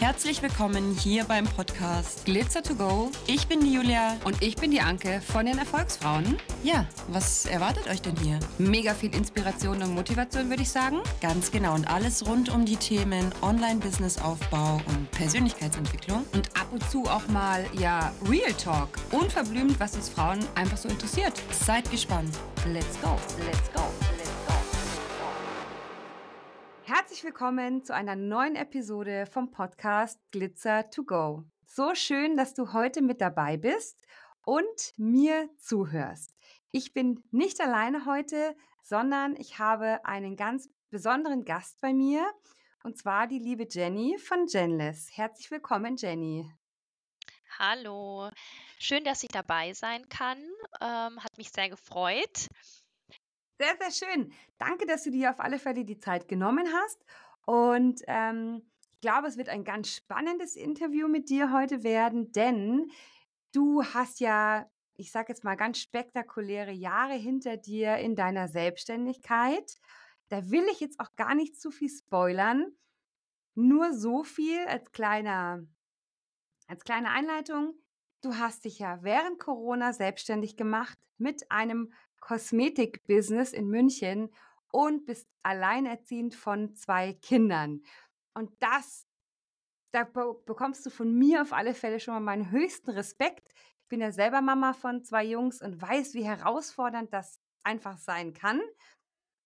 Herzlich willkommen hier beim Podcast Glitzer to Go. Ich bin die Julia. Und ich bin die Anke von den Erfolgsfrauen. Ja, was erwartet euch denn hier? Mega viel Inspiration und Motivation, würde ich sagen. Ganz genau. Und alles rund um die Themen Online-Business-Aufbau und Persönlichkeitsentwicklung. Und ab und zu auch mal, ja, Real Talk. Unverblümt, was uns Frauen einfach so interessiert. Seid gespannt. Let's go. Let's go. Herzlich willkommen zu einer neuen Episode vom Podcast Glitzer to Go. So schön, dass du heute mit dabei bist und mir zuhörst. Ich bin nicht alleine heute, sondern ich habe einen ganz besonderen Gast bei mir und zwar die liebe Jenny von Genless. Herzlich willkommen, Jenny. Hallo, schön, dass ich dabei sein kann. Ähm, hat mich sehr gefreut. Sehr, sehr schön. Danke, dass du dir auf alle Fälle die Zeit genommen hast. Und ähm, ich glaube, es wird ein ganz spannendes Interview mit dir heute werden, denn du hast ja, ich sage jetzt mal, ganz spektakuläre Jahre hinter dir in deiner Selbstständigkeit. Da will ich jetzt auch gar nicht zu viel spoilern. Nur so viel als kleiner, als kleine Einleitung. Du hast dich ja während Corona selbstständig gemacht mit einem Kosmetik-Business in München und bist alleinerziehend von zwei Kindern. Und das, da bekommst du von mir auf alle Fälle schon mal meinen höchsten Respekt. Ich bin ja selber Mama von zwei Jungs und weiß, wie herausfordernd das einfach sein kann.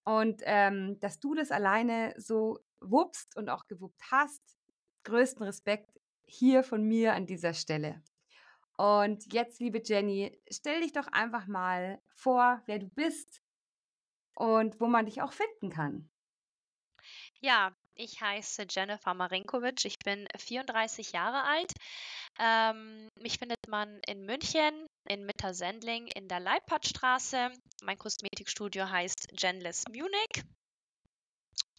Und ähm, dass du das alleine so wuppst und auch gewuppt hast, größten Respekt hier von mir an dieser Stelle. Und jetzt, liebe Jenny, stell dich doch einfach mal vor, wer du bist und wo man dich auch finden kann. Ja, ich heiße Jennifer Marinkovic. Ich bin 34 Jahre alt. Ähm, mich findet man in München, in Mittersendling, in der Leipadstraße. Mein Kosmetikstudio heißt Genless Munich.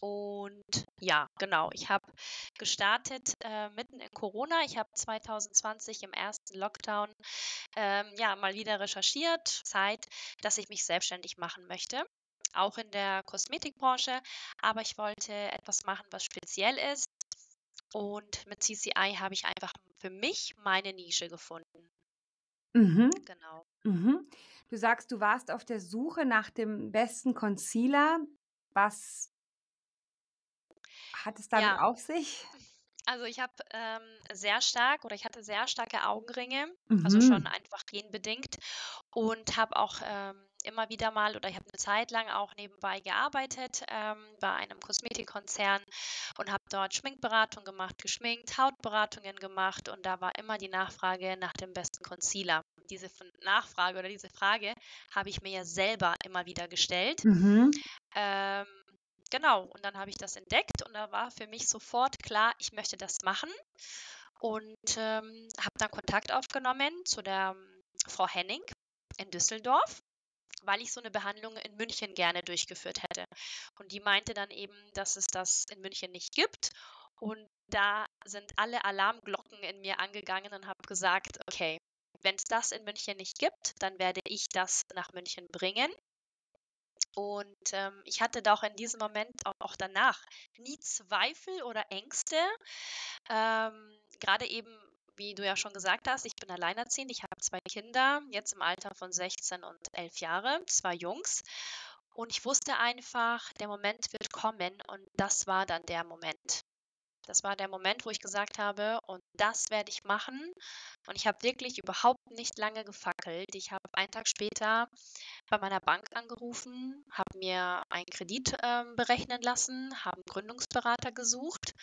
Und ja, genau, ich habe gestartet äh, mitten in Corona. Ich habe 2020 im ersten Lockdown ähm, ja mal wieder recherchiert, Zeit, dass ich mich selbstständig machen möchte. Auch in der Kosmetikbranche, aber ich wollte etwas machen, was speziell ist. Und mit CCI habe ich einfach für mich meine Nische gefunden. Mhm. Genau. Mhm. Du sagst, du warst auf der Suche nach dem besten Concealer. Was hat es damit ja. auf sich? Also ich habe ähm, sehr stark oder ich hatte sehr starke Augenringe, mhm. also schon einfach genbedingt und habe auch ähm, immer wieder mal oder ich habe eine Zeit lang auch nebenbei gearbeitet ähm, bei einem Kosmetikkonzern und habe dort Schminkberatung gemacht, geschminkt, Hautberatungen gemacht und da war immer die Nachfrage nach dem besten Concealer. Diese Nachfrage oder diese Frage habe ich mir ja selber immer wieder gestellt. Mhm. Ähm, genau, und dann habe ich das entdeckt und da war für mich sofort klar, ich möchte das machen und ähm, habe dann Kontakt aufgenommen zu der ähm, Frau Henning in Düsseldorf weil ich so eine Behandlung in München gerne durchgeführt hätte. Und die meinte dann eben, dass es das in München nicht gibt. Und da sind alle Alarmglocken in mir angegangen und habe gesagt, okay, wenn es das in München nicht gibt, dann werde ich das nach München bringen. Und ähm, ich hatte da auch in diesem Moment, auch, danach, nie Zweifel oder Ängste. Ähm, Gerade eben, wie du ja schon gesagt hast, ich bin alleinerziehend, ich habe zwei Kinder, jetzt im Alter von 16 und 11 Jahre, zwei Jungs. Und ich wusste einfach, der Moment wird kommen und das war dann der Moment. Das war der Moment, wo ich gesagt habe, und das werde ich machen. Und ich habe wirklich überhaupt nicht lange gefackelt. Ich habe einen Tag später bei meiner Bank angerufen, habe mir einen Kredit äh, berechnen lassen, habe einen Gründungsberater gesucht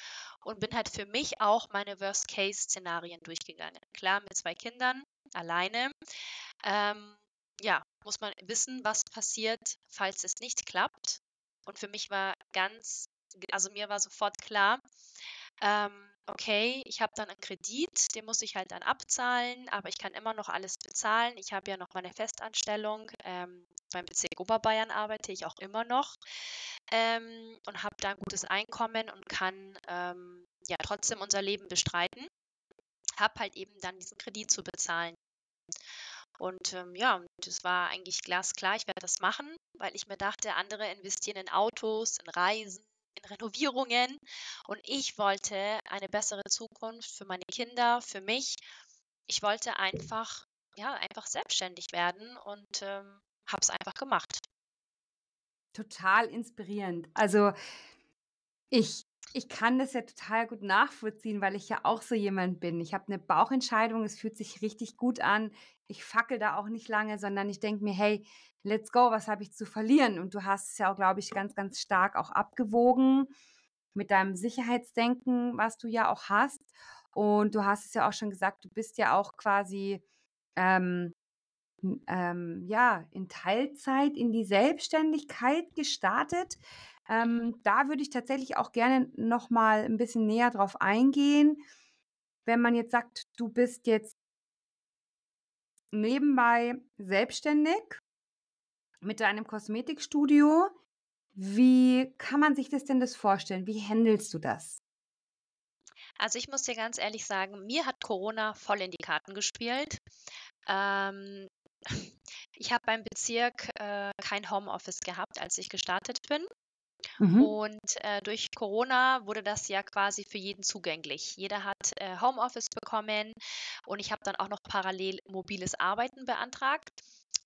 und bin halt für mich auch meine Worst-Case-Szenarien durchgegangen. Klar, mit zwei Kindern, alleine. Ähm, ja, muss man wissen, was passiert, falls es nicht klappt. Und für mich war ganz also mir war sofort klar, ähm, okay, ich habe dann einen Kredit, den muss ich halt dann abzahlen, aber ich kann immer noch alles bezahlen. Ich habe ja noch meine Festanstellung. Ähm, beim Bezirk Oberbayern arbeite ich auch immer noch ähm, und habe da ein gutes Einkommen und kann ähm, ja trotzdem unser Leben bestreiten. Habe halt eben dann diesen Kredit zu bezahlen. Und ähm, ja, das war eigentlich glasklar, ich werde das machen, weil ich mir dachte, andere investieren in Autos, in Reisen, in Renovierungen. Und ich wollte eine bessere Zukunft für meine Kinder, für mich. Ich wollte einfach, ja, einfach selbstständig werden und ähm, habe es einfach gemacht. Total inspirierend. Also ich ich kann das ja total gut nachvollziehen, weil ich ja auch so jemand bin. Ich habe eine Bauchentscheidung, es fühlt sich richtig gut an. Ich fackel da auch nicht lange, sondern ich denke mir, hey, let's go, was habe ich zu verlieren? Und du hast es ja auch, glaube ich, ganz, ganz stark auch abgewogen mit deinem Sicherheitsdenken, was du ja auch hast. Und du hast es ja auch schon gesagt, du bist ja auch quasi ähm, ähm, ja, in Teilzeit in die Selbstständigkeit gestartet. Ähm, da würde ich tatsächlich auch gerne noch mal ein bisschen näher drauf eingehen. Wenn man jetzt sagt, du bist jetzt nebenbei selbstständig mit deinem Kosmetikstudio, wie kann man sich das denn das vorstellen? Wie handelst du das? Also ich muss dir ganz ehrlich sagen, mir hat Corona voll in die Karten gespielt. Ähm, ich habe beim Bezirk äh, kein Homeoffice gehabt, als ich gestartet bin. Mhm. Und äh, durch Corona wurde das ja quasi für jeden zugänglich. Jeder hat äh, Homeoffice bekommen und ich habe dann auch noch parallel mobiles Arbeiten beantragt.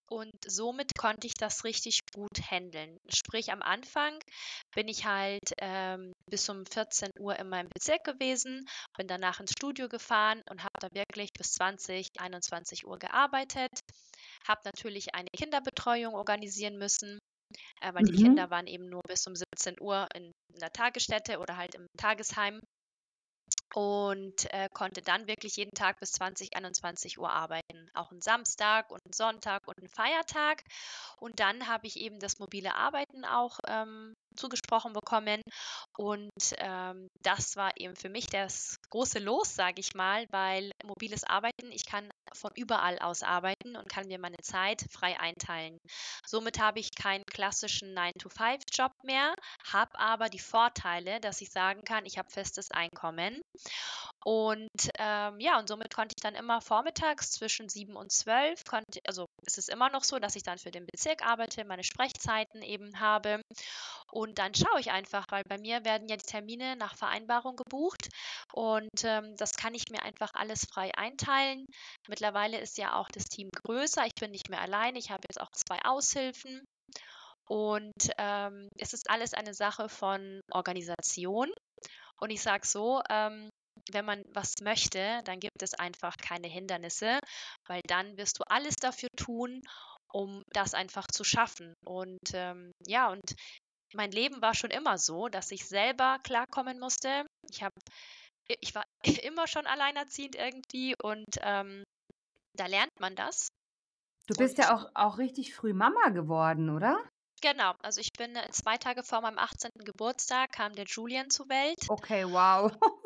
Und somit konnte ich das richtig gut handeln. Sprich, am Anfang bin ich halt ähm, bis um 14 Uhr in meinem Bezirk gewesen, bin danach ins Studio gefahren und habe dann wirklich bis 20, 21 Uhr gearbeitet. Habe natürlich eine Kinderbetreuung organisieren müssen, äh, weil mhm. die Kinder waren eben nur bis um 17 Uhr in, in der Tagesstätte oder halt im Tagesheim und äh, konnte dann wirklich jeden Tag bis 20, 21 Uhr arbeiten. Auch einen Samstag und einen Sonntag und einen Feiertag. Und dann habe ich eben das mobile Arbeiten auch ähm, zugesprochen bekommen. Und ähm, das war eben für mich das große Los, sage ich mal, weil mobiles Arbeiten, ich kann von überall aus arbeiten und kann mir meine Zeit frei einteilen. Somit habe ich keinen klassischen 9-to-5-Job mehr, habe aber die Vorteile, dass ich sagen kann, ich habe festes Einkommen. Und ähm, ja, und somit konnte ich dann immer vormittags zwischen 7 und 12, konnte, also es ist immer noch so, dass ich dann für den Bezirk arbeite, meine Sprechzeiten eben habe. Und dann schaue ich einfach, weil bei mir werden ja die Termine nach Vereinbarung gebucht und ähm, das kann ich mir einfach alles frei einteilen. Mittlerweile ist ja auch das Team größer. Ich bin nicht mehr allein. Ich habe jetzt auch zwei Aushilfen. Und ähm, es ist alles eine Sache von Organisation. Und ich sage so, ähm, wenn man was möchte, dann gibt es einfach keine Hindernisse, weil dann wirst du alles dafür tun, um das einfach zu schaffen. Und ähm, ja, und mein Leben war schon immer so, dass ich selber klarkommen musste. Ich habe, ich war immer schon alleinerziehend irgendwie und ähm, da lernt man das. Du bist und, ja auch, auch richtig früh Mama geworden, oder? Genau, also ich bin äh, zwei Tage vor meinem 18. Geburtstag kam der Julian zur Welt. Okay, wow.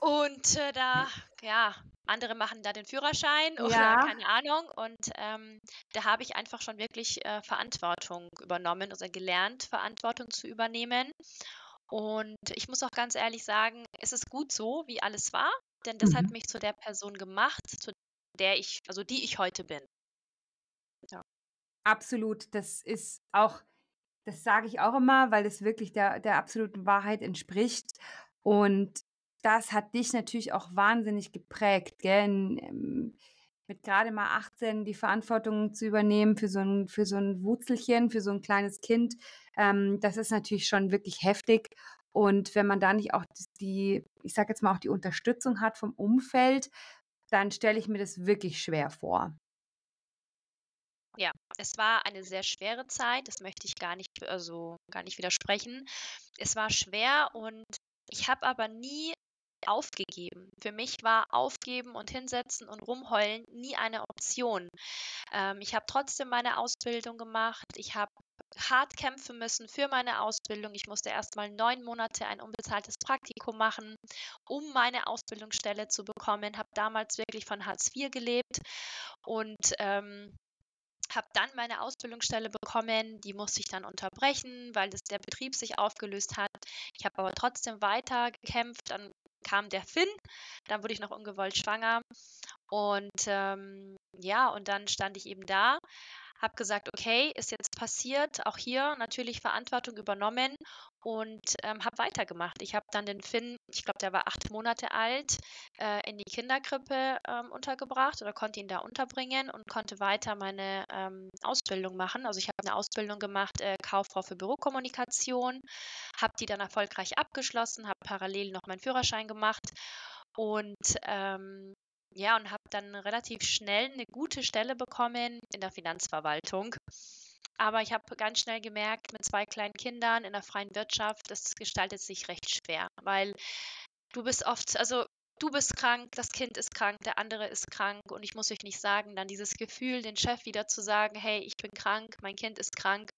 Und äh, da, ja, andere machen da den Führerschein oder ja. keine Ahnung. Und ähm, da habe ich einfach schon wirklich äh, Verantwortung übernommen oder gelernt, Verantwortung zu übernehmen. Und ich muss auch ganz ehrlich sagen, es ist gut so, wie alles war, denn das mhm. hat mich zu der Person gemacht, zu der ich, also die ich heute bin. Ja. Absolut, das ist auch, das sage ich auch immer, weil es wirklich der, der absoluten Wahrheit entspricht. Und das hat dich natürlich auch wahnsinnig geprägt, gell? Ähm, mit gerade mal 18 die Verantwortung zu übernehmen für so ein, für so ein Wurzelchen, für so ein kleines Kind, ähm, das ist natürlich schon wirklich heftig. Und wenn man da nicht auch die, ich sage jetzt mal auch die Unterstützung hat vom Umfeld, dann stelle ich mir das wirklich schwer vor. Ja, es war eine sehr schwere Zeit, das möchte ich gar nicht, also gar nicht widersprechen. Es war schwer und ich habe aber nie aufgegeben. Für mich war Aufgeben und Hinsetzen und Rumheulen nie eine Option. Ähm, ich habe trotzdem meine Ausbildung gemacht. Ich habe hart kämpfen müssen für meine Ausbildung. Ich musste erst mal neun Monate ein unbezahltes Praktikum machen, um meine Ausbildungsstelle zu bekommen. Habe damals wirklich von Hartz IV gelebt und ähm, habe dann meine Ausbildungsstelle bekommen, die musste ich dann unterbrechen, weil das, der Betrieb sich aufgelöst hat. Ich habe aber trotzdem weiter gekämpft. Dann kam der Finn, dann wurde ich noch ungewollt schwanger und ähm, ja, und dann stand ich eben da, habe gesagt, okay, ist jetzt passiert, auch hier natürlich Verantwortung übernommen und ähm, habe weitergemacht. Ich habe dann den Finn, ich glaube, der war acht Monate alt, äh, in die Kinderkrippe ähm, untergebracht oder konnte ihn da unterbringen und konnte weiter meine ähm, Ausbildung machen. Also ich habe eine Ausbildung gemacht, äh, Kauffrau für Bürokommunikation, habe die dann erfolgreich abgeschlossen, habe parallel noch meinen Führerschein gemacht und ähm, ja, und habe dann relativ schnell eine gute Stelle bekommen in der Finanzverwaltung. Aber ich habe ganz schnell gemerkt, mit zwei kleinen Kindern in der freien Wirtschaft, das gestaltet sich recht schwer, weil du bist oft, also du bist krank, das Kind ist krank, der andere ist krank und ich muss euch nicht sagen, dann dieses Gefühl, den Chef wieder zu sagen, hey, ich bin krank, mein Kind ist krank,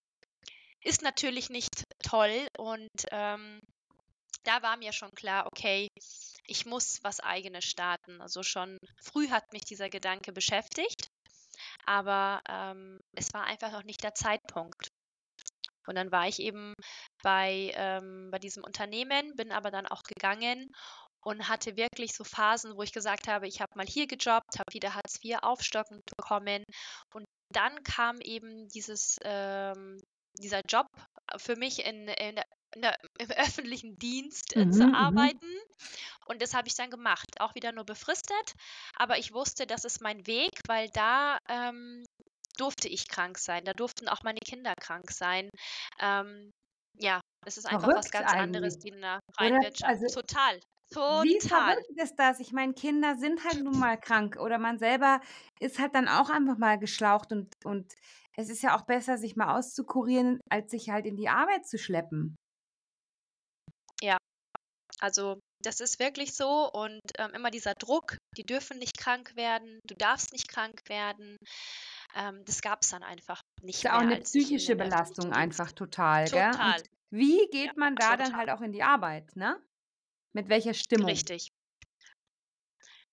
ist natürlich nicht toll und ähm, da war mir schon klar, okay, ich muss was eigenes starten. Also schon früh hat mich dieser Gedanke beschäftigt aber ähm, es war einfach noch nicht der Zeitpunkt. Und dann war ich eben bei, ähm, bei diesem Unternehmen, bin aber dann auch gegangen und hatte wirklich so Phasen, wo ich gesagt habe, ich habe mal hier gejobbt, habe wieder Hartz IV aufstockend bekommen. Und dann kam eben dieses, ähm, dieser Job für mich in, in der der, im öffentlichen Dienst äh, mhm, zu mhm. arbeiten. Und das habe ich dann gemacht, auch wieder nur befristet. Aber ich wusste, das ist mein Weg, weil da ähm, durfte ich krank sein. Da durften auch meine Kinder krank sein. Ähm, ja, das ist einfach was ganz eigentlich. anderes wie in der freien Wirtschaft. Also, Total. Total. Wie verrückt ist das? Ich meine, Kinder sind halt nun mal krank oder man selber ist halt dann auch einfach mal geschlaucht und, und es ist ja auch besser, sich mal auszukurieren, als sich halt in die Arbeit zu schleppen. Ja, also das ist wirklich so und ähm, immer dieser Druck, die dürfen nicht krank werden, du darfst nicht krank werden. Ähm, das gab es dann einfach nicht ist ja auch eine psychische Belastung einfach total, gell? Total. Und wie geht ja, man da total. dann halt auch in die Arbeit, ne? Mit welcher Stimmung? Richtig.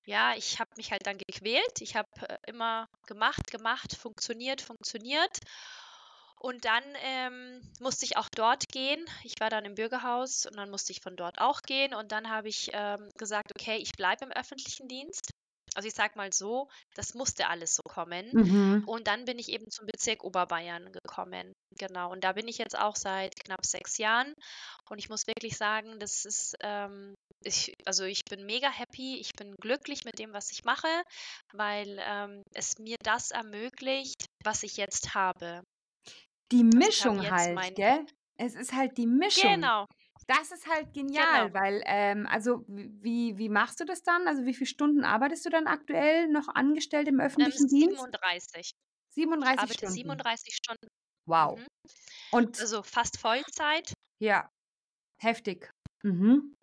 Ja, ich habe mich halt dann gequält. Ich habe äh, immer gemacht, gemacht, funktioniert, funktioniert. Und dann ähm, musste ich auch dort gehen. Ich war dann im Bürgerhaus und dann musste ich von dort auch gehen. Und dann habe ich ähm, gesagt, okay, ich bleibe im öffentlichen Dienst. Also ich sage mal so, das musste alles so kommen. Mhm. Und dann bin ich eben zum Bezirk Oberbayern gekommen. Genau. Und da bin ich jetzt auch seit knapp sechs Jahren. Und ich muss wirklich sagen, das ist, ähm, ich, also ich bin mega happy, ich bin glücklich mit dem, was ich mache, weil ähm, es mir das ermöglicht, was ich jetzt habe. Die Mischung halt, mein gell? Es ist halt die Mischung. Genau. Das ist halt genial, Genau. weil, ähm, also wie, wie machst du das dann? Also wie viele Stunden arbeitest du dann aktuell noch angestellt im Ähm, öffentlichen Dienst? 37. Ich 37 arbeite Stunden. 37 Stunden. Wow. Mhm. Und Also fast Vollzeit. ja, heftig. Mhm.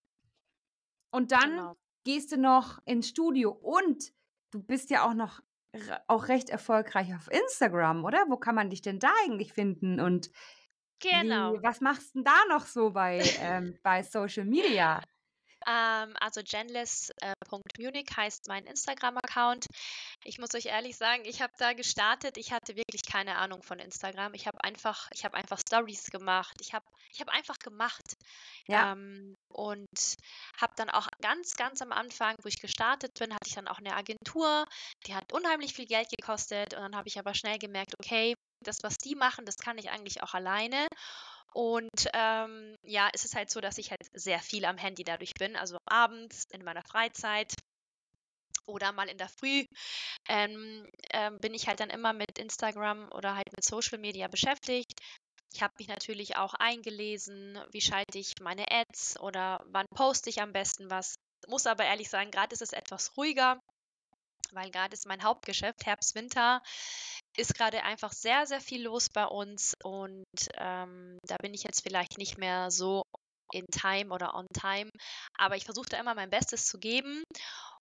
Und dann Genau. gehst du noch ins Studio und du bist ja auch noch auch recht erfolgreich auf Instagram, oder? Wo kann man dich denn da eigentlich finden? Und Genau. wie, was machst du denn da noch so bei, ähm, bei Social Media? Ähm, also genless.munich äh, heißt mein Instagram-Account. Ich muss euch ehrlich sagen, ich habe da gestartet. Ich hatte wirklich keine Ahnung von Instagram. Ich habe einfach, ich habe einfach Stories gemacht. Ich habe, ich habe einfach gemacht. Ja. Ähm, und habe dann auch ganz, ganz am Anfang, wo ich gestartet bin, hatte ich dann auch eine Agentur. Die hat unheimlich viel Geld gekostet. Und dann habe ich aber schnell gemerkt, okay, das, was die machen, das kann ich eigentlich auch alleine. Und ähm, ja, es ist halt so, dass ich halt sehr viel am Handy dadurch bin. Also abends, in meiner Freizeit oder mal in der Früh ähm, ähm, bin ich halt dann immer mit Instagram oder halt mit Social Media beschäftigt. Ich habe mich natürlich auch eingelesen, wie schalte ich meine Ads oder wann poste ich am besten was. Muss aber ehrlich sagen, gerade ist es etwas ruhiger, weil gerade ist mein Hauptgeschäft, Herbst, Winter, ist gerade einfach sehr, sehr viel los bei uns und ähm, da bin ich jetzt vielleicht nicht mehr so in Time oder on Time, aber ich versuche da immer mein Bestes zu geben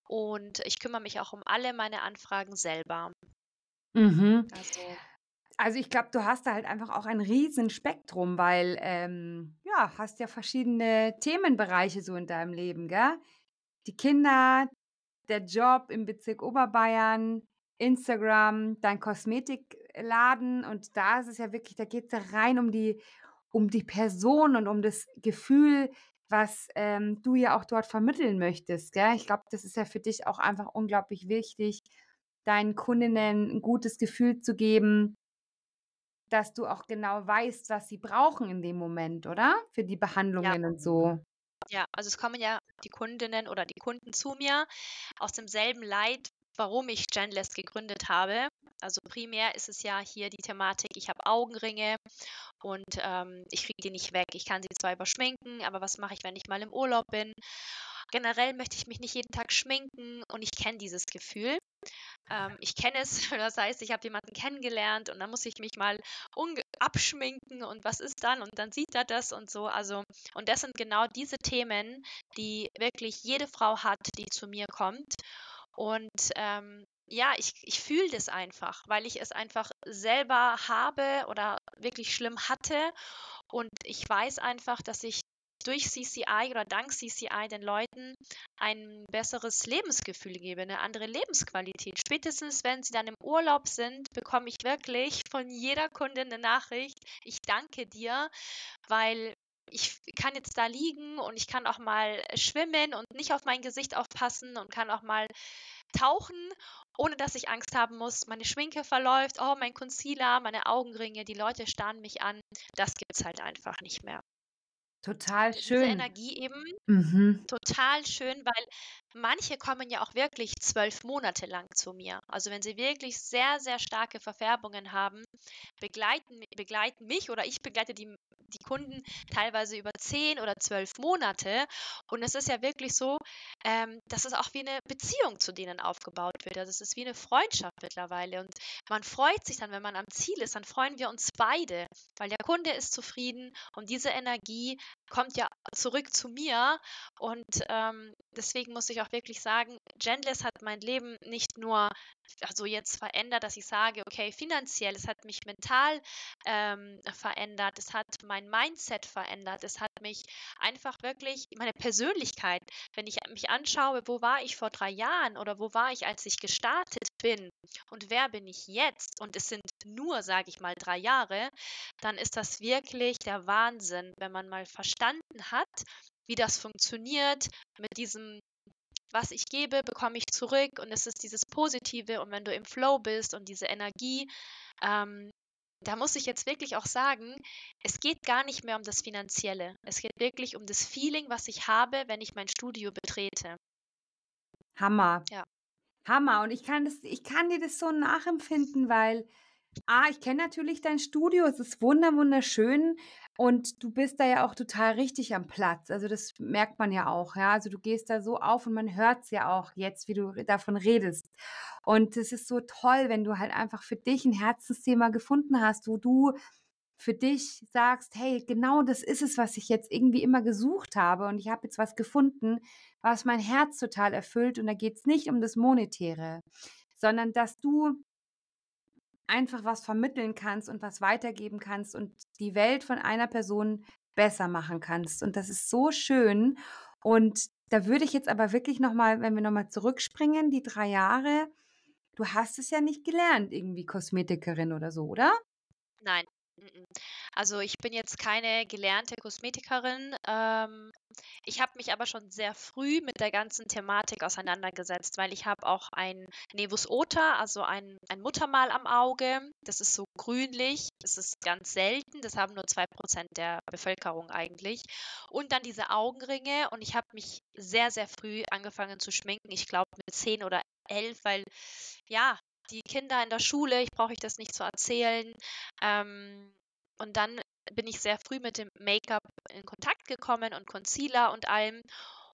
und ich kümmere mich auch um alle meine Anfragen selber. Mhm. Also, also ich glaube, du hast da halt einfach auch ein riesen Spektrum, weil ähm, ja, hast ja verschiedene Themenbereiche so in deinem Leben, gell? Die Kinder, der Job im Bezirk Oberbayern, Instagram, dein Kosmetikladen und da ist es ja wirklich, da geht es ja rein um die, um die Person und um das Gefühl, was ähm, du ja auch dort vermitteln möchtest. Gell? Ich glaube, das ist ja für dich auch einfach unglaublich wichtig, deinen Kundinnen ein gutes Gefühl zu geben, dass du auch genau weißt, was sie brauchen in dem Moment, oder? Für die Behandlungen ja. und so. Ja, also es kommen ja die Kundinnen oder die Kunden zu mir aus demselben Leid, warum ich Genless gegründet habe. Also primär ist es ja hier die Thematik, ich habe Augenringe und ähm, ich kriege die nicht weg. Ich kann sie zwar überschminken, aber was mache ich, wenn ich mal im Urlaub bin? Generell möchte ich mich nicht jeden Tag schminken und ich kenne dieses Gefühl. Ähm, ich kenne es, das heißt, ich habe jemanden kennengelernt und dann muss ich mich mal abschminken und was ist dann und dann sieht er das und so. Also, und das sind genau diese Themen, die wirklich jede Frau hat, die zu mir kommt. Und ähm, ja, ich, ich fühle das einfach, weil ich es einfach selber habe oder wirklich schlimm hatte. Und ich weiß einfach, dass ich durch CCI oder dank CCI den Leuten ein besseres Lebensgefühl gebe, eine andere Lebensqualität. Spätestens, wenn sie dann im Urlaub sind, bekomme ich wirklich von jeder Kundin eine Nachricht. Ich danke dir, weil ich kann jetzt da liegen und ich kann auch mal schwimmen und nicht auf mein Gesicht aufpassen und kann auch mal tauchen, ohne dass ich Angst haben muss. Meine Schminke verläuft, oh, mein Concealer, meine Augenringe, die Leute starren mich an. Das gibt es halt einfach nicht mehr. Total Diese schön. Energie eben Mhm. total schön, weil manche kommen ja auch wirklich zwölf Monate lang zu mir. Also wenn sie wirklich sehr, sehr starke Verfärbungen haben, begleiten, begleiten mich oder ich begleite die, die Kunden teilweise über zehn oder zwölf Monate. Und es ist ja wirklich so, ähm, dass es auch wie eine Beziehung zu denen aufgebaut wird. Also es ist wie eine Freundschaft mittlerweile. Und man freut sich dann, wenn man am Ziel ist, dann freuen wir uns beide, weil der Kunde ist zufrieden und diese Energie kommt ja zurück zu mir. Und ähm, deswegen muss ich auch wirklich sagen, Genless hat mein Leben nicht nur also jetzt verändert, dass ich sage, okay, finanziell, es hat mich mental ähm, verändert, es hat mein Mindset verändert, es hat mich einfach wirklich meine Persönlichkeit, wenn ich mich anschaue, wo war ich vor drei Jahren oder wo war ich, als ich gestartet bin und wer bin ich jetzt und es sind nur, sage ich mal, drei Jahre, dann ist das wirklich der Wahnsinn, wenn man mal verstanden hat, wie das funktioniert mit diesem was ich gebe, bekomme ich zurück und es ist dieses Positive und wenn du im Flow bist und diese Energie, ähm, da muss ich jetzt wirklich auch sagen, es geht gar nicht mehr um das Finanzielle. Es geht wirklich um das Feeling, was ich habe, wenn ich mein Studio betrete. Hammer. Ja. Hammer. Und ich kann das, ich kann dir das so nachempfinden, weil Ah, ich kenne natürlich dein Studio. Es ist wunder wunderschön und du bist da ja auch total richtig am Platz. Also das merkt man ja auch, ja. Also du gehst da so auf und man hört es ja auch jetzt, wie du davon redest. Und es ist so toll, wenn du halt einfach für dich ein Herzensthema gefunden hast, wo du für dich sagst, hey, genau das ist es, was ich jetzt irgendwie immer gesucht habe und ich habe jetzt was gefunden, was mein Herz total erfüllt und da geht es nicht um das Monetäre, sondern dass du einfach was vermitteln kannst und was weitergeben kannst und die Welt von einer Person besser machen kannst. Und das ist so schön. Und da würde ich jetzt aber wirklich nochmal, wenn wir nochmal zurückspringen, die drei Jahre, du hast es ja nicht gelernt, irgendwie Kosmetikerin oder so, oder? Nein. Also ich bin jetzt keine gelernte Kosmetikerin. Ähm, ich habe mich aber schon sehr früh mit der ganzen Thematik auseinandergesetzt, weil ich habe auch ein Nevus Ota, also ein, ein Muttermal am Auge. Das ist so grünlich, das ist ganz selten, das haben nur 2% der Bevölkerung eigentlich. Und dann diese Augenringe und ich habe mich sehr, sehr früh angefangen zu schminken. Ich glaube mit 10 oder 11, weil ja, die Kinder in der Schule, ich brauche euch das nicht zu erzählen. Ähm, und dann bin ich sehr früh mit dem Make-up in Kontakt gekommen und Concealer und allem.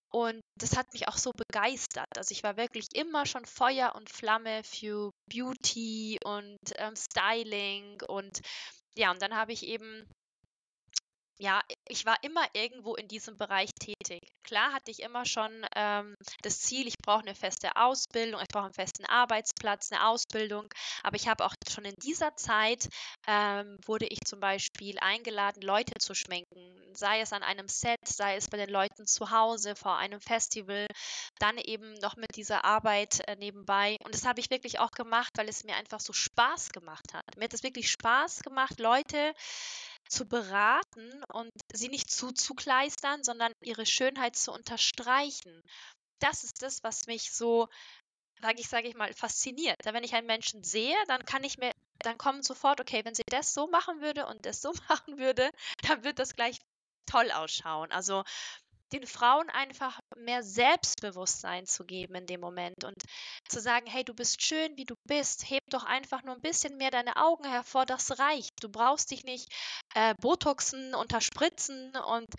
Und das hat mich auch so begeistert. Also ich war wirklich immer schon Feuer und Flamme für Beauty und ähm, Styling und ja, und dann habe ich eben ja, ich war immer irgendwo in diesem Bereich tätig. Klar hatte ich immer schon ähm, das Ziel, ich brauche eine feste Ausbildung, ich brauche einen festen Arbeitsplatz, eine Ausbildung. Aber ich habe auch schon in dieser Zeit, ähm, wurde ich zum Beispiel eingeladen, Leute zu schminken. Sei es an einem Set, sei es bei den Leuten zu Hause, vor einem Festival. Dann eben noch mit dieser Arbeit äh, nebenbei. Und das habe ich wirklich auch gemacht, weil es mir einfach so Spaß gemacht hat. Mir hat es wirklich Spaß gemacht, Leute zu beraten und sie nicht zuzukleistern, sondern ihre Schönheit zu unterstreichen. Das ist das, was mich so, sage ich, sage ich mal, fasziniert. Wenn ich einen Menschen sehe, dann kann ich mir dann kommt sofort, okay, wenn sie das so machen würde und das so machen würde, dann wird das gleich toll ausschauen. Also den Frauen einfach mehr Selbstbewusstsein zu geben in dem Moment und zu sagen, hey, du bist schön, wie du bist, heb doch einfach nur ein bisschen mehr deine Augen hervor, das reicht. Du brauchst dich nicht äh, botoxen, unterspritzen und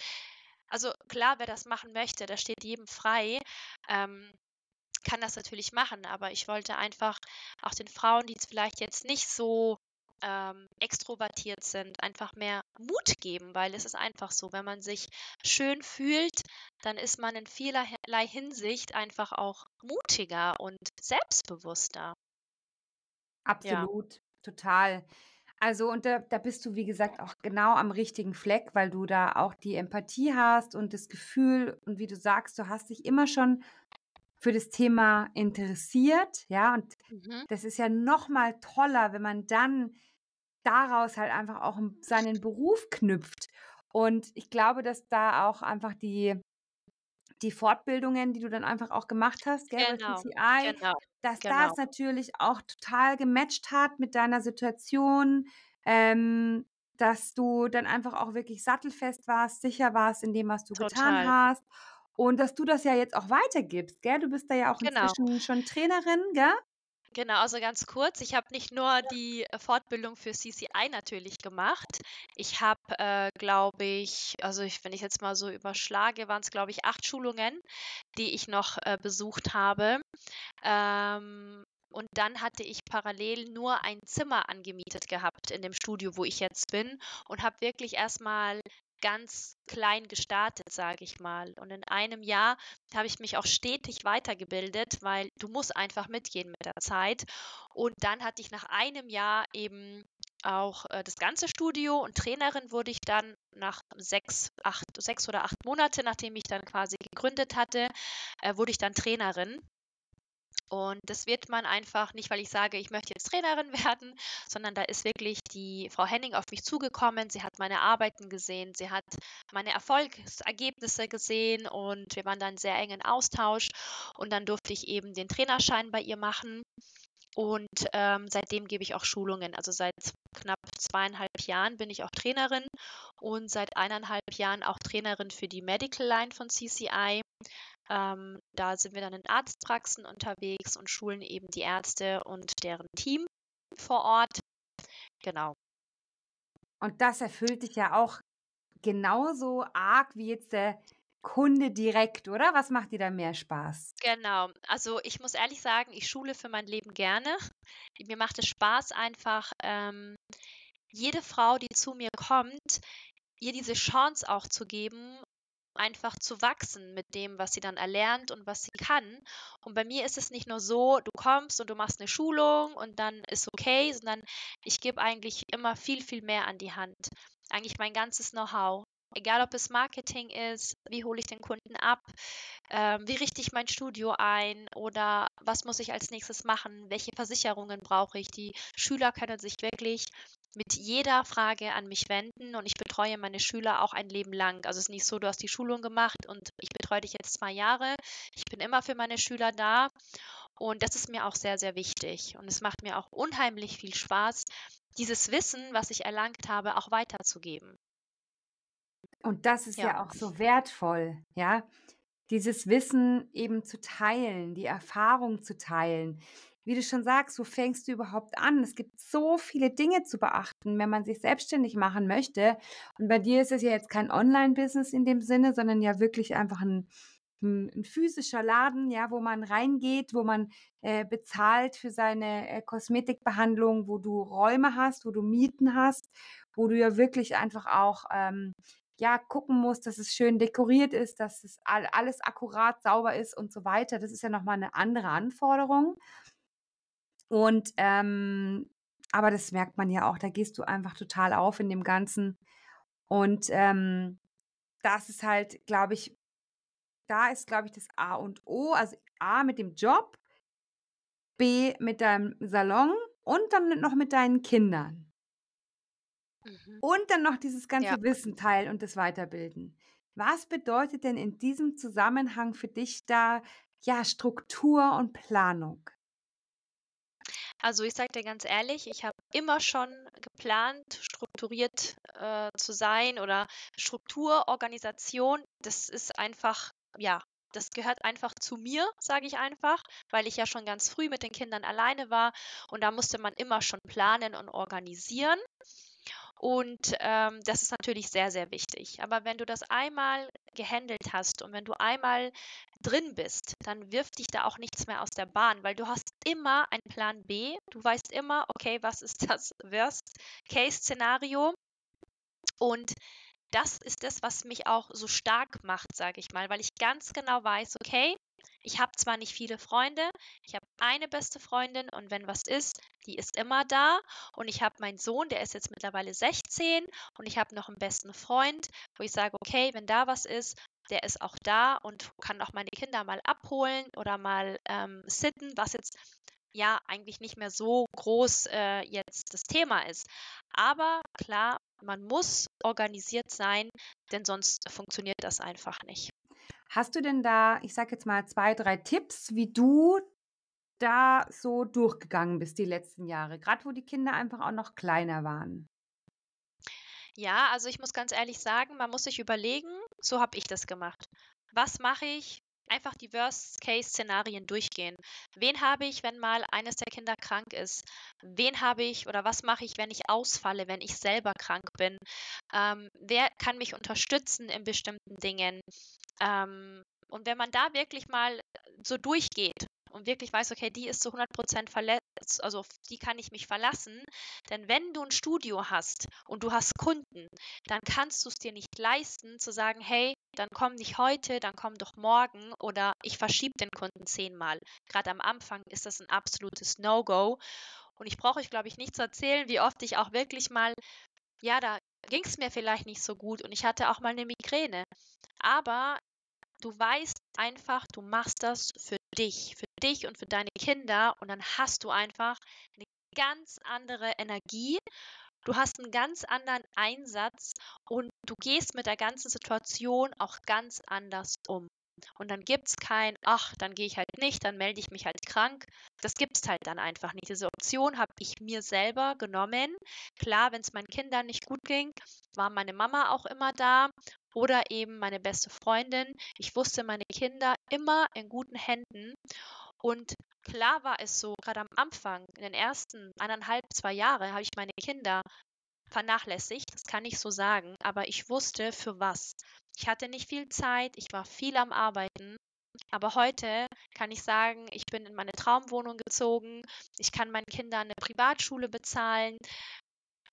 also klar, wer das machen möchte, das steht jedem frei. Ähm, kann das natürlich machen, aber ich wollte einfach auch den Frauen, die es vielleicht jetzt nicht so ähm, extrovertiert sind, einfach mehr Mut geben, weil es ist einfach so, wenn man sich schön fühlt, dann ist man in vielerlei Hinsicht einfach auch mutiger und selbstbewusster. Absolut, ja. total. Also, und da, da bist du, wie gesagt, auch genau am richtigen Fleck, weil du da auch die Empathie hast und das Gefühl, und wie du sagst, du hast dich immer schon für das Thema interessiert, ja, und mhm. das ist ja noch mal toller, wenn man dann daraus halt einfach auch seinen Beruf knüpft. Und ich glaube, dass da auch einfach die, die Fortbildungen, die du dann einfach auch gemacht hast, gell, genau, CCI, genau, dass genau. das natürlich auch total gematcht hat mit deiner Situation, ähm, dass du dann einfach auch wirklich sattelfest warst, sicher warst in dem, was du total. getan hast. Und dass du das ja jetzt auch weitergibst, gell? Du bist da ja auch genau. inzwischen schon Trainerin, gell? Genau, also ganz kurz, ich habe nicht nur die äh, Fortbildung für CCI natürlich gemacht. Ich habe, äh, glaube ich, also ich, wenn ich jetzt mal so überschlage, waren es, glaube ich, acht Schulungen, die ich noch äh, besucht habe. Ähm, und dann hatte ich parallel nur ein Zimmer angemietet gehabt in dem Studio, wo ich jetzt bin und habe wirklich erstmal ganz klein gestartet, sage ich mal. Und in einem Jahr habe ich mich auch stetig weitergebildet, weil du musst einfach mitgehen mit der Zeit. Und dann hatte ich nach einem Jahr eben auch äh, das ganze Studio und Trainerin wurde ich dann nach sechs, acht, sechs oder acht Monate, nachdem ich dann quasi gegründet hatte, äh, wurde ich dann Trainerin. Und das wird man einfach nicht, weil ich sage, ich möchte jetzt Trainerin werden, sondern da ist wirklich die Frau Henning auf mich zugekommen. Sie hat meine Arbeiten gesehen, sie hat meine Erfolgsergebnisse gesehen und wir waren dann sehr engen Austausch. Und dann durfte ich eben den Trainerschein bei ihr machen. Und ähm, seitdem gebe ich auch Schulungen. Also seit knapp zweieinhalb Jahren bin ich auch Trainerin und seit eineinhalb Jahren auch Trainerin für die Medical Line von CCI. Ähm, da sind wir dann in Arztpraxen unterwegs und schulen eben die Ärzte und deren Team vor Ort. Genau. Und das erfüllt dich ja auch genauso arg wie jetzt der Kunde direkt, oder? Was macht dir da mehr Spaß? Genau. Also ich muss ehrlich sagen, ich schule für mein Leben gerne. Mir macht es Spaß einfach, ähm, jede Frau, die zu mir kommt, ihr diese Chance auch zu geben einfach zu wachsen mit dem, was sie dann erlernt und was sie kann. Und bei mir ist es nicht nur so, du kommst und du machst eine Schulung und dann ist okay, sondern ich gebe eigentlich immer viel, viel mehr an die Hand. Eigentlich mein ganzes Know-how. Egal ob es Marketing ist, wie hole ich den Kunden ab, ähm, wie richte ich mein Studio ein oder was muss ich als nächstes machen, welche Versicherungen brauche ich. Die Schüler können sich wirklich mit jeder Frage an mich wenden und ich betreue meine Schüler auch ein Leben lang. Also es ist nicht so, du hast die Schulung gemacht und ich betreue dich jetzt zwei Jahre. Ich bin immer für meine Schüler da und das ist mir auch sehr, sehr wichtig. Und es macht mir auch unheimlich viel Spaß, dieses Wissen, was ich erlangt habe, auch weiterzugeben. Und das ist ja, ja auch so wertvoll, ja. Dieses Wissen eben zu teilen, die Erfahrung zu teilen wie du schon sagst, wo fängst du überhaupt an? Es gibt so viele Dinge zu beachten, wenn man sich selbstständig machen möchte. Und bei dir ist es ja jetzt kein Online-Business in dem Sinne, sondern ja wirklich einfach ein, ein, ein physischer Laden, ja, wo man reingeht, wo man äh, bezahlt für seine äh, Kosmetikbehandlung, wo du Räume hast, wo du Mieten hast, wo du ja wirklich einfach auch ähm, ja, gucken musst, dass es schön dekoriert ist, dass es alles akkurat sauber ist und so weiter. Das ist ja nochmal eine andere Anforderung. Und ähm, aber das merkt man ja auch, da gehst du einfach total auf in dem Ganzen. Und ähm, das ist halt, glaube ich, da ist, glaube ich, das A und O. Also A mit dem Job, B mit deinem Salon und dann noch mit deinen Kindern. Mhm. Und dann noch dieses ganze ja. Wissen teilen und das Weiterbilden. Was bedeutet denn in diesem Zusammenhang für dich da ja Struktur und Planung? Also ich sage dir ganz ehrlich, ich habe immer schon geplant, strukturiert äh, zu sein oder Struktur, Organisation, das ist einfach, ja, das gehört einfach zu mir, sage ich einfach, weil ich ja schon ganz früh mit den Kindern alleine war und da musste man immer schon planen und organisieren. Und ähm, das ist natürlich sehr, sehr wichtig. Aber wenn du das einmal gehandelt hast und wenn du einmal drin bist, dann wirft dich da auch nichts mehr aus der Bahn, weil du hast immer einen Plan B. Du weißt immer, okay, was ist das Worst-Case-Szenario? Und das ist das, was mich auch so stark macht, sage ich mal, weil ich ganz genau weiß, okay, ich habe zwar nicht viele Freunde, ich habe eine beste Freundin und wenn was ist, die ist immer da. Und ich habe meinen Sohn, der ist jetzt mittlerweile 16 und ich habe noch einen besten Freund, wo ich sage, okay, wenn da was ist, der ist auch da und kann auch meine Kinder mal abholen oder mal ähm, sitten, was jetzt ja eigentlich nicht mehr so groß äh, jetzt das Thema ist. Aber klar, man muss organisiert sein, denn sonst funktioniert das einfach nicht. Hast du denn da, ich sage jetzt mal zwei, drei Tipps, wie du da so durchgegangen bist die letzten Jahre, gerade wo die Kinder einfach auch noch kleiner waren? Ja, also ich muss ganz ehrlich sagen, man muss sich überlegen, so habe ich das gemacht. Was mache ich? Einfach die Worst-Case-Szenarien durchgehen. Wen habe ich, wenn mal eines der Kinder krank ist? Wen habe ich oder was mache ich, wenn ich ausfalle, wenn ich selber krank bin? Ähm, wer kann mich unterstützen in bestimmten Dingen? Ähm, und wenn man da wirklich mal so durchgeht und wirklich weiß, okay, die ist zu 100% verletzt, also auf die kann ich mich verlassen. Denn wenn du ein Studio hast und du hast Kunden, dann kannst du es dir nicht leisten zu sagen, hey, dann komm nicht heute, dann komm doch morgen oder ich verschiebe den Kunden zehnmal. Gerade am Anfang ist das ein absolutes No-Go. Und ich brauche euch, glaube ich, nicht zu erzählen, wie oft ich auch wirklich mal, ja, da ging es mir vielleicht nicht so gut und ich hatte auch mal eine Migräne. Aber du weißt einfach, du machst das für dich, für dich und für deine Kinder und dann hast du einfach eine ganz andere Energie. Du hast einen ganz anderen Einsatz und du gehst mit der ganzen Situation auch ganz anders um. Und dann gibt es kein, ach, dann gehe ich halt nicht, dann melde ich mich halt krank. Das gibt es halt dann einfach nicht. Diese Option habe ich mir selber genommen. Klar, wenn es meinen Kindern nicht gut ging, war meine Mama auch immer da oder eben meine beste Freundin. Ich wusste meine Kinder immer in guten Händen. Und klar war es so, gerade am Anfang, in den ersten eineinhalb, zwei Jahren, habe ich meine Kinder vernachlässigt, das kann ich so sagen, aber ich wusste für was. Ich hatte nicht viel Zeit, ich war viel am Arbeiten, aber heute kann ich sagen, ich bin in meine Traumwohnung gezogen, ich kann meinen Kindern eine Privatschule bezahlen,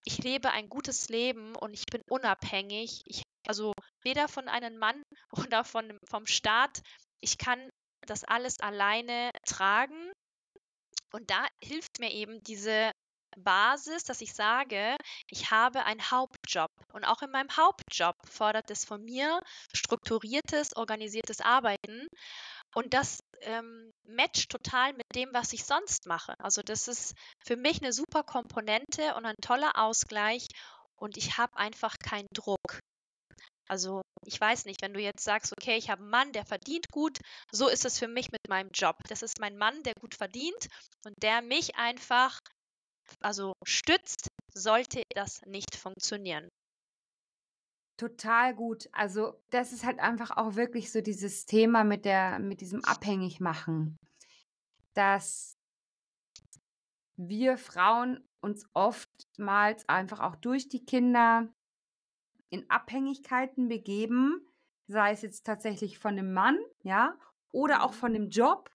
ich lebe ein gutes Leben und ich bin unabhängig. Ich, also weder von einem Mann oder von, vom Staat. Ich kann das alles alleine tragen. Und da hilft mir eben diese Basis, dass ich sage, ich habe einen Hauptjob. Und auch in meinem Hauptjob fordert es von mir strukturiertes, organisiertes Arbeiten. Und das ähm, matcht total mit dem, was ich sonst mache. Also das ist für mich eine super Komponente und ein toller Ausgleich. Und ich habe einfach keinen Druck. Also ich weiß nicht, wenn du jetzt sagst, okay, ich habe einen Mann, der verdient gut, so ist es für mich mit meinem Job. Das ist mein Mann, der gut verdient und der mich einfach also stützt, sollte das nicht funktionieren. Total gut. Also, das ist halt einfach auch wirklich so dieses Thema mit der mit diesem Abhängigmachen, dass wir Frauen uns oftmals einfach auch durch die Kinder in Abhängigkeiten begeben, sei es jetzt tatsächlich von dem Mann, ja, oder auch mhm. von dem Job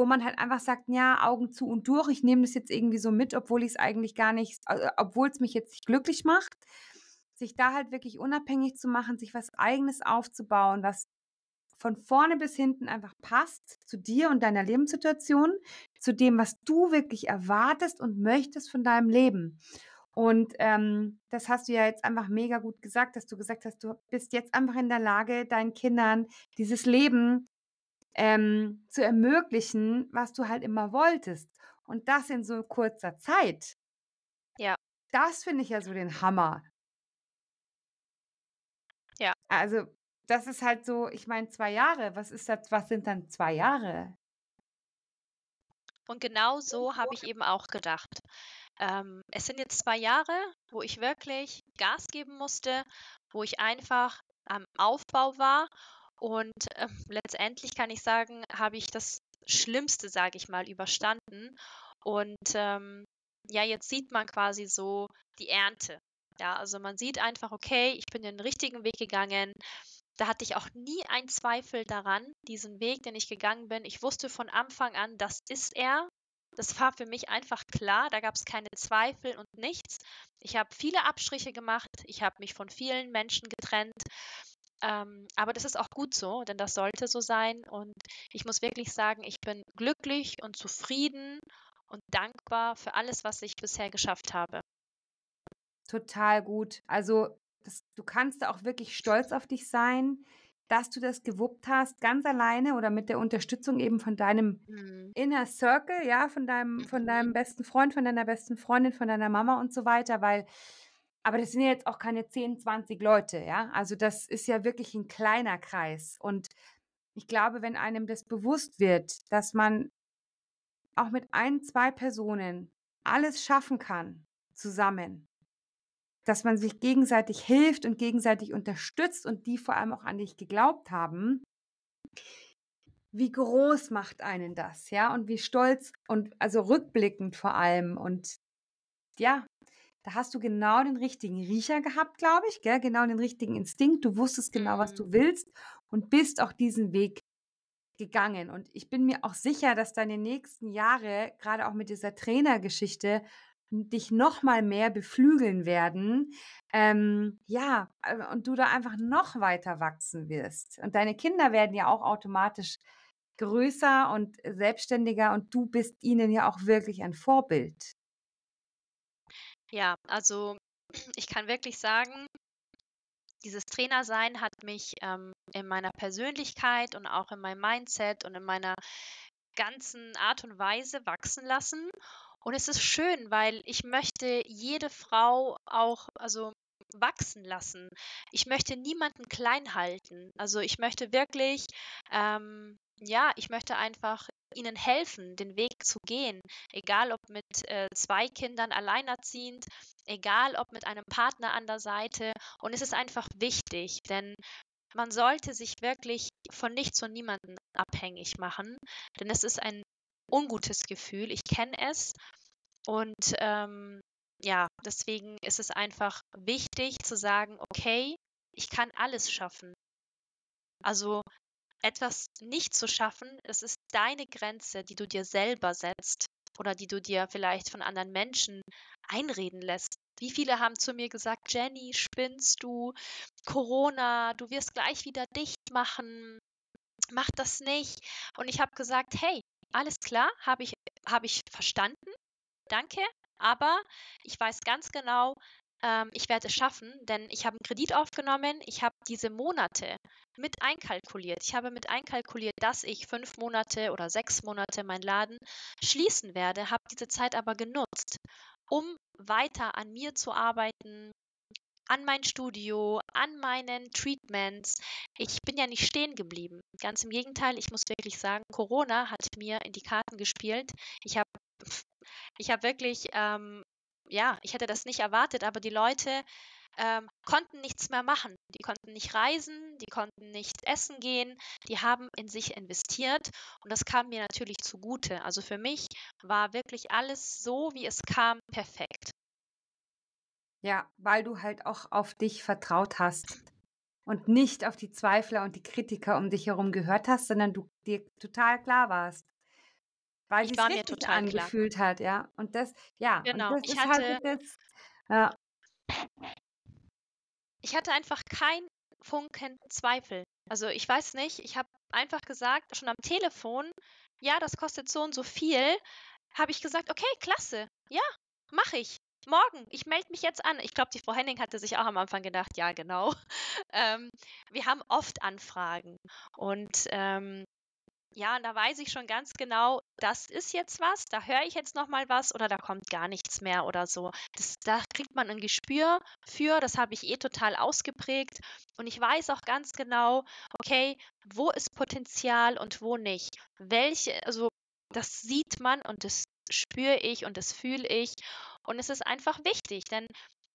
wo man halt einfach sagt, ja, Augen zu und durch, ich nehme das jetzt irgendwie so mit, obwohl ich es eigentlich gar nicht, äh, obwohl es mich jetzt nicht glücklich macht, sich da halt wirklich unabhängig zu machen, sich was eigenes aufzubauen, was von vorne bis hinten einfach passt zu dir und deiner Lebenssituation, zu dem, was du wirklich erwartest und möchtest von deinem Leben. Und ähm, das hast du ja jetzt einfach mega gut gesagt, dass du gesagt hast, du bist jetzt einfach in der Lage, deinen Kindern dieses Leben ähm, zu ermöglichen, was du halt immer wolltest. Und das in so kurzer Zeit. Ja. Das finde ich ja so den Hammer. Ja. Also, das ist halt so, ich meine, zwei Jahre, was ist das, was sind dann zwei Jahre? Und genau so habe ich eben auch gedacht. Ähm, es sind jetzt zwei Jahre, wo ich wirklich Gas geben musste, wo ich einfach am Aufbau war. Und äh, letztendlich kann ich sagen, habe ich das Schlimmste, sage ich mal, überstanden. Und ähm, ja, jetzt sieht man quasi so die Ernte. Ja, also man sieht einfach, okay, ich bin den richtigen Weg gegangen. Da hatte ich auch nie einen Zweifel daran, diesen Weg, den ich gegangen bin. Ich wusste von Anfang an, das ist er. Das war für mich einfach klar. Da gab es keine Zweifel und nichts. Ich habe viele Abstriche gemacht. Ich habe mich von vielen Menschen getrennt. Ähm, aber das ist auch gut so, denn das sollte so sein. Und ich muss wirklich sagen, ich bin glücklich und zufrieden und dankbar für alles, was ich bisher geschafft habe. Total gut. Also das, du kannst auch wirklich stolz auf dich sein, dass du das gewuppt hast, ganz alleine oder mit der Unterstützung eben von deinem mhm. Inner Circle, ja, von deinem, von deinem mhm. besten Freund, von deiner besten Freundin, von deiner Mama und so weiter, weil, aber das sind ja jetzt auch keine 10, 20 Leute, ja. Also das ist ja wirklich ein kleiner Kreis. Und ich glaube, wenn einem das bewusst wird, dass man auch mit ein, zwei Personen alles schaffen kann, zusammen, dass man sich gegenseitig hilft und gegenseitig unterstützt und die vor allem auch an dich geglaubt haben, wie groß macht einen das, ja, und wie stolz und also rückblickend vor allem und ja, da hast du genau den richtigen Riecher gehabt, glaube ich, gell? genau den richtigen Instinkt. Du wusstest genau, was du mhm. willst und bist auch diesen Weg gegangen. Und ich bin mir auch sicher, dass deine nächsten Jahre, gerade auch mit dieser Trainergeschichte, dich noch mal mehr beflügeln werden. Ähm, ja, äh, und du da einfach noch weiter wachsen wirst. Und deine Kinder werden ja auch automatisch größer und selbstständiger und du bist ihnen ja auch wirklich ein Vorbild. Ja, also ich kann wirklich sagen, dieses Trainersein hat mich ähm, in meiner Persönlichkeit und auch in meinem Mindset und in meiner ganzen Art und Weise wachsen lassen. Und es ist schön, weil ich möchte jede Frau auch, also wachsen lassen. Ich möchte niemanden klein halten. Also ich möchte wirklich, ähm, ja, ich möchte einfach ihnen helfen, den Weg zu gehen. Egal ob mit äh, zwei Kindern alleinerziehend, egal ob mit einem Partner an der Seite. Und es ist einfach wichtig, denn man sollte sich wirklich von nichts und niemanden abhängig machen, denn es ist ein ungutes Gefühl. Ich kenne es. Und ähm, ja, deswegen ist es einfach wichtig zu sagen, okay, ich kann alles schaffen. Also etwas nicht zu schaffen, das ist deine Grenze, die du dir selber setzt oder die du dir vielleicht von anderen Menschen einreden lässt. Wie viele haben zu mir gesagt, Jenny, spinnst du? Corona, du wirst gleich wieder dicht machen. Mach das nicht. Und ich habe gesagt, hey, alles klar, habe ich, hab ich verstanden. Danke. Aber ich weiß ganz genau, ähm, ich werde es schaffen, denn ich habe einen Kredit aufgenommen. Ich habe diese Monate mit einkalkuliert. Ich habe mit einkalkuliert, dass ich fünf Monate oder sechs Monate meinen Laden schließen werde, habe diese Zeit aber genutzt, um weiter an mir zu arbeiten, an mein Studio, an meinen Treatments. Ich bin ja nicht stehen geblieben. Ganz im Gegenteil, ich muss wirklich sagen, Corona hat mir in die Karten gespielt. Ich habe ich habe wirklich, ähm, ja, ich hätte das nicht erwartet, aber die Leute ähm, konnten nichts mehr machen. Die konnten nicht reisen, die konnten nicht essen gehen, die haben in sich investiert und das kam mir natürlich zugute. Also für mich war wirklich alles so, wie es kam, perfekt. Ja, weil du halt auch auf dich vertraut hast und nicht auf die Zweifler und die Kritiker um dich herum gehört hast, sondern du dir total klar warst. Weil ich war mir total angefühlt klar. hat, ja. Und das, ja, genau. das ich ist halt hatte, halt jetzt, ja. Ich hatte einfach kein Funken Zweifel. Also ich weiß nicht, ich habe einfach gesagt, schon am Telefon, ja, das kostet so und so viel, habe ich gesagt, okay, klasse, ja, mache ich. Morgen, ich melde mich jetzt an. Ich glaube, die Frau Henning hatte sich auch am Anfang gedacht, ja, genau. Ähm, wir haben oft Anfragen und ähm, ja, und da weiß ich schon ganz genau, das ist jetzt was, da höre ich jetzt noch mal was oder da kommt gar nichts mehr oder so. Das, da kriegt man ein Gespür für, das habe ich eh total ausgeprägt und ich weiß auch ganz genau, okay, wo ist Potenzial und wo nicht. Welche, also Das sieht man und das spüre ich und das fühle ich. Und es ist einfach wichtig, denn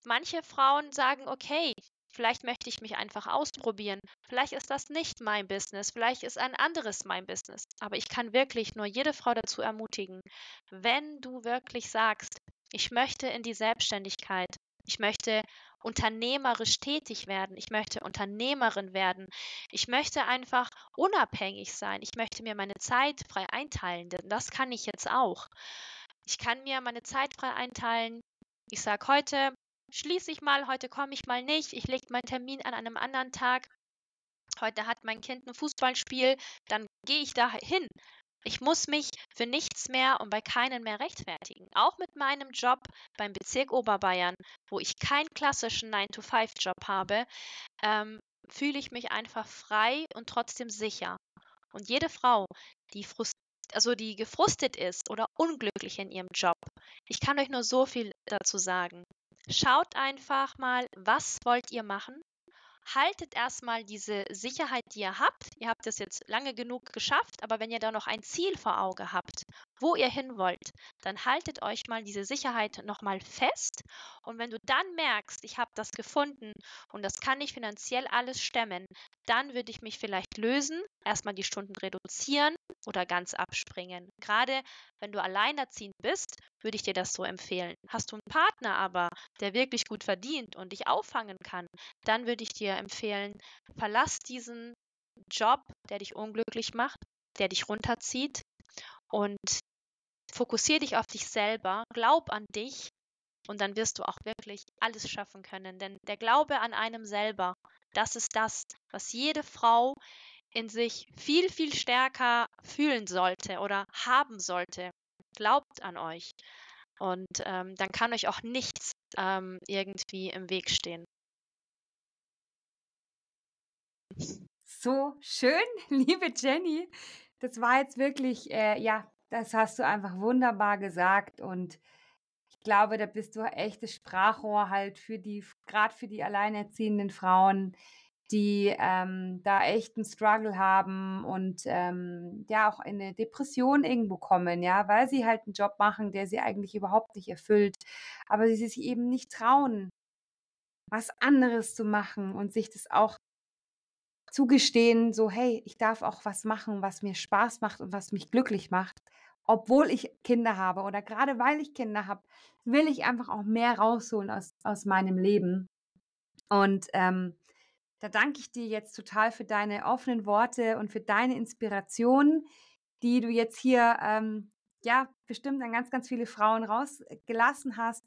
manche Frauen sagen, okay, vielleicht möchte ich mich einfach ausprobieren. Vielleicht ist das nicht mein Business, vielleicht ist ein anderes mein Business. Aber ich kann wirklich nur jede Frau dazu ermutigen, wenn du wirklich sagst, ich möchte in die Selbstständigkeit, ich möchte unternehmerisch tätig werden. Ich möchte Unternehmerin werden. Ich möchte einfach unabhängig sein. Ich möchte mir meine Zeit frei einteilen. Denn das kann ich jetzt auch. Ich kann mir meine Zeit frei einteilen. Ich sage heute, schließe ich mal, heute komme ich mal nicht. Ich lege meinen Termin an einem anderen Tag. Heute hat mein Kind ein Fußballspiel, dann gehe ich da hin. Ich muss mich für nichts mehr und bei keinen mehr rechtfertigen. Auch mit meinem Job beim Bezirk Oberbayern, wo ich keinen klassischen 9-to-5-Job habe, ähm, fühle ich mich einfach frei und trotzdem sicher. Und jede Frau, die frust also die gefrustet ist oder unglücklich in ihrem Job, ich kann euch nur so viel dazu sagen. Schaut einfach mal, was wollt ihr machen? haltet erstmal diese Sicherheit, die ihr habt. Ihr habt es jetzt lange genug geschafft, aber wenn ihr da noch ein Ziel vor Auge habt, wo ihr hin wollt, dann haltet euch mal diese Sicherheit nochmal fest. Und wenn du dann merkst, ich habe das gefunden und das kann ich finanziell alles stemmen, dann würde ich mich vielleicht lösen, erstmal die Stunden reduzieren oder ganz abspringen. Gerade wenn du alleinerziehend bist, würde ich dir das so empfehlen. Hast du einen Partner aber, der wirklich gut verdient und dich auffangen kann, dann würde ich dir empfehlen, verlass diesen Job, der dich unglücklich macht, der dich runterzieht und fokussiere dich auf dich selber, glaub an dich und dann wirst du auch wirklich alles schaffen können. Denn der Glaube an einem selber, das ist das, was jede Frau in sich viel, viel stärker fühlen sollte oder haben sollte. Glaubt an euch. Und ähm, dann kann euch auch nichts ähm, irgendwie im Weg stehen. So schön, liebe Jenny. Das war jetzt wirklich, äh, ja, das hast du einfach wunderbar gesagt und ich glaube, da bist du echtes Sprachrohr halt für die, gerade für die alleinerziehenden Frauen, die ähm, da echt einen Struggle haben und ähm, ja auch in eine Depression irgendwo kommen, ja, weil sie halt einen Job machen, der sie eigentlich überhaupt nicht erfüllt, aber sie sich eben nicht trauen, was anderes zu machen und sich das auch zugestehen, so hey, ich darf auch was machen, was mir Spaß macht und was mich glücklich macht, obwohl ich Kinder habe oder gerade weil ich Kinder habe, will ich einfach auch mehr rausholen aus, aus meinem Leben. Und ähm, da danke ich dir jetzt total für deine offenen Worte und für deine Inspiration, die du jetzt hier ähm, ja bestimmt an ganz, ganz viele Frauen rausgelassen hast.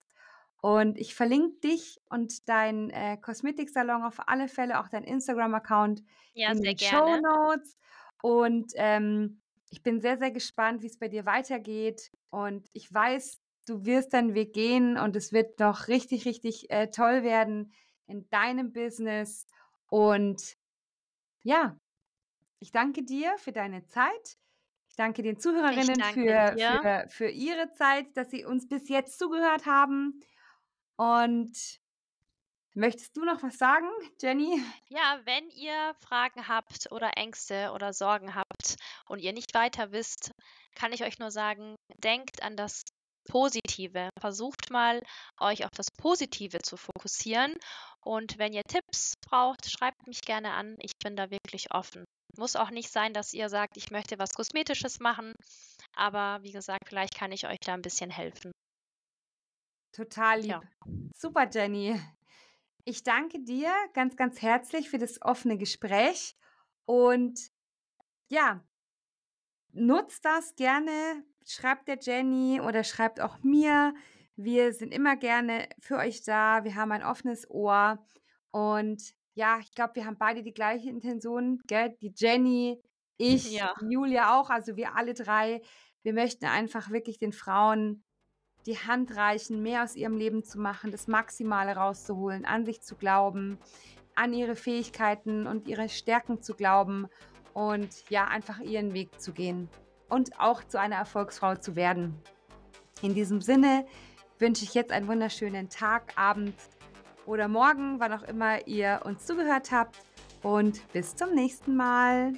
Und ich verlinke dich und deinen äh, Kosmetiksalon auf alle Fälle, auch dein Instagram-Account ja, in den Show Notes. Und ähm, ich bin sehr, sehr gespannt, wie es bei dir weitergeht. Und ich weiß, du wirst deinen Weg gehen und es wird noch richtig, richtig äh, toll werden in deinem Business. Und ja, ich danke dir für deine Zeit. Ich danke den Zuhörerinnen danke für, für, für ihre Zeit, dass sie uns bis jetzt zugehört haben. Und möchtest du noch was sagen, Jenny? Ja, wenn ihr Fragen habt oder Ängste oder Sorgen habt und ihr nicht weiter wisst, kann ich euch nur sagen, denkt an das Positive. Versucht mal, euch auf das Positive zu fokussieren. Und wenn ihr Tipps braucht, schreibt mich gerne an. Ich bin da wirklich offen. Muss auch nicht sein, dass ihr sagt, ich möchte was Kosmetisches machen. Aber wie gesagt, vielleicht kann ich euch da ein bisschen helfen. Total lieb. Ja. Super, Jenny. Ich danke dir ganz, ganz herzlich für das offene Gespräch. Und ja, nutzt das gerne, schreibt der Jenny oder schreibt auch mir. Wir sind immer gerne für euch da. Wir haben ein offenes Ohr. Und ja, ich glaube, wir haben beide die gleiche Intention. Gell? Die Jenny, ich, ja. Julia auch, also wir alle drei. Wir möchten einfach wirklich den Frauen die Hand reichen, mehr aus ihrem Leben zu machen, das Maximale rauszuholen, an sich zu glauben, an ihre Fähigkeiten und ihre Stärken zu glauben und ja, einfach ihren Weg zu gehen und auch zu einer Erfolgsfrau zu werden. In diesem Sinne wünsche ich jetzt einen wunderschönen Tag, Abend oder Morgen, wann auch immer ihr uns zugehört habt und bis zum nächsten Mal.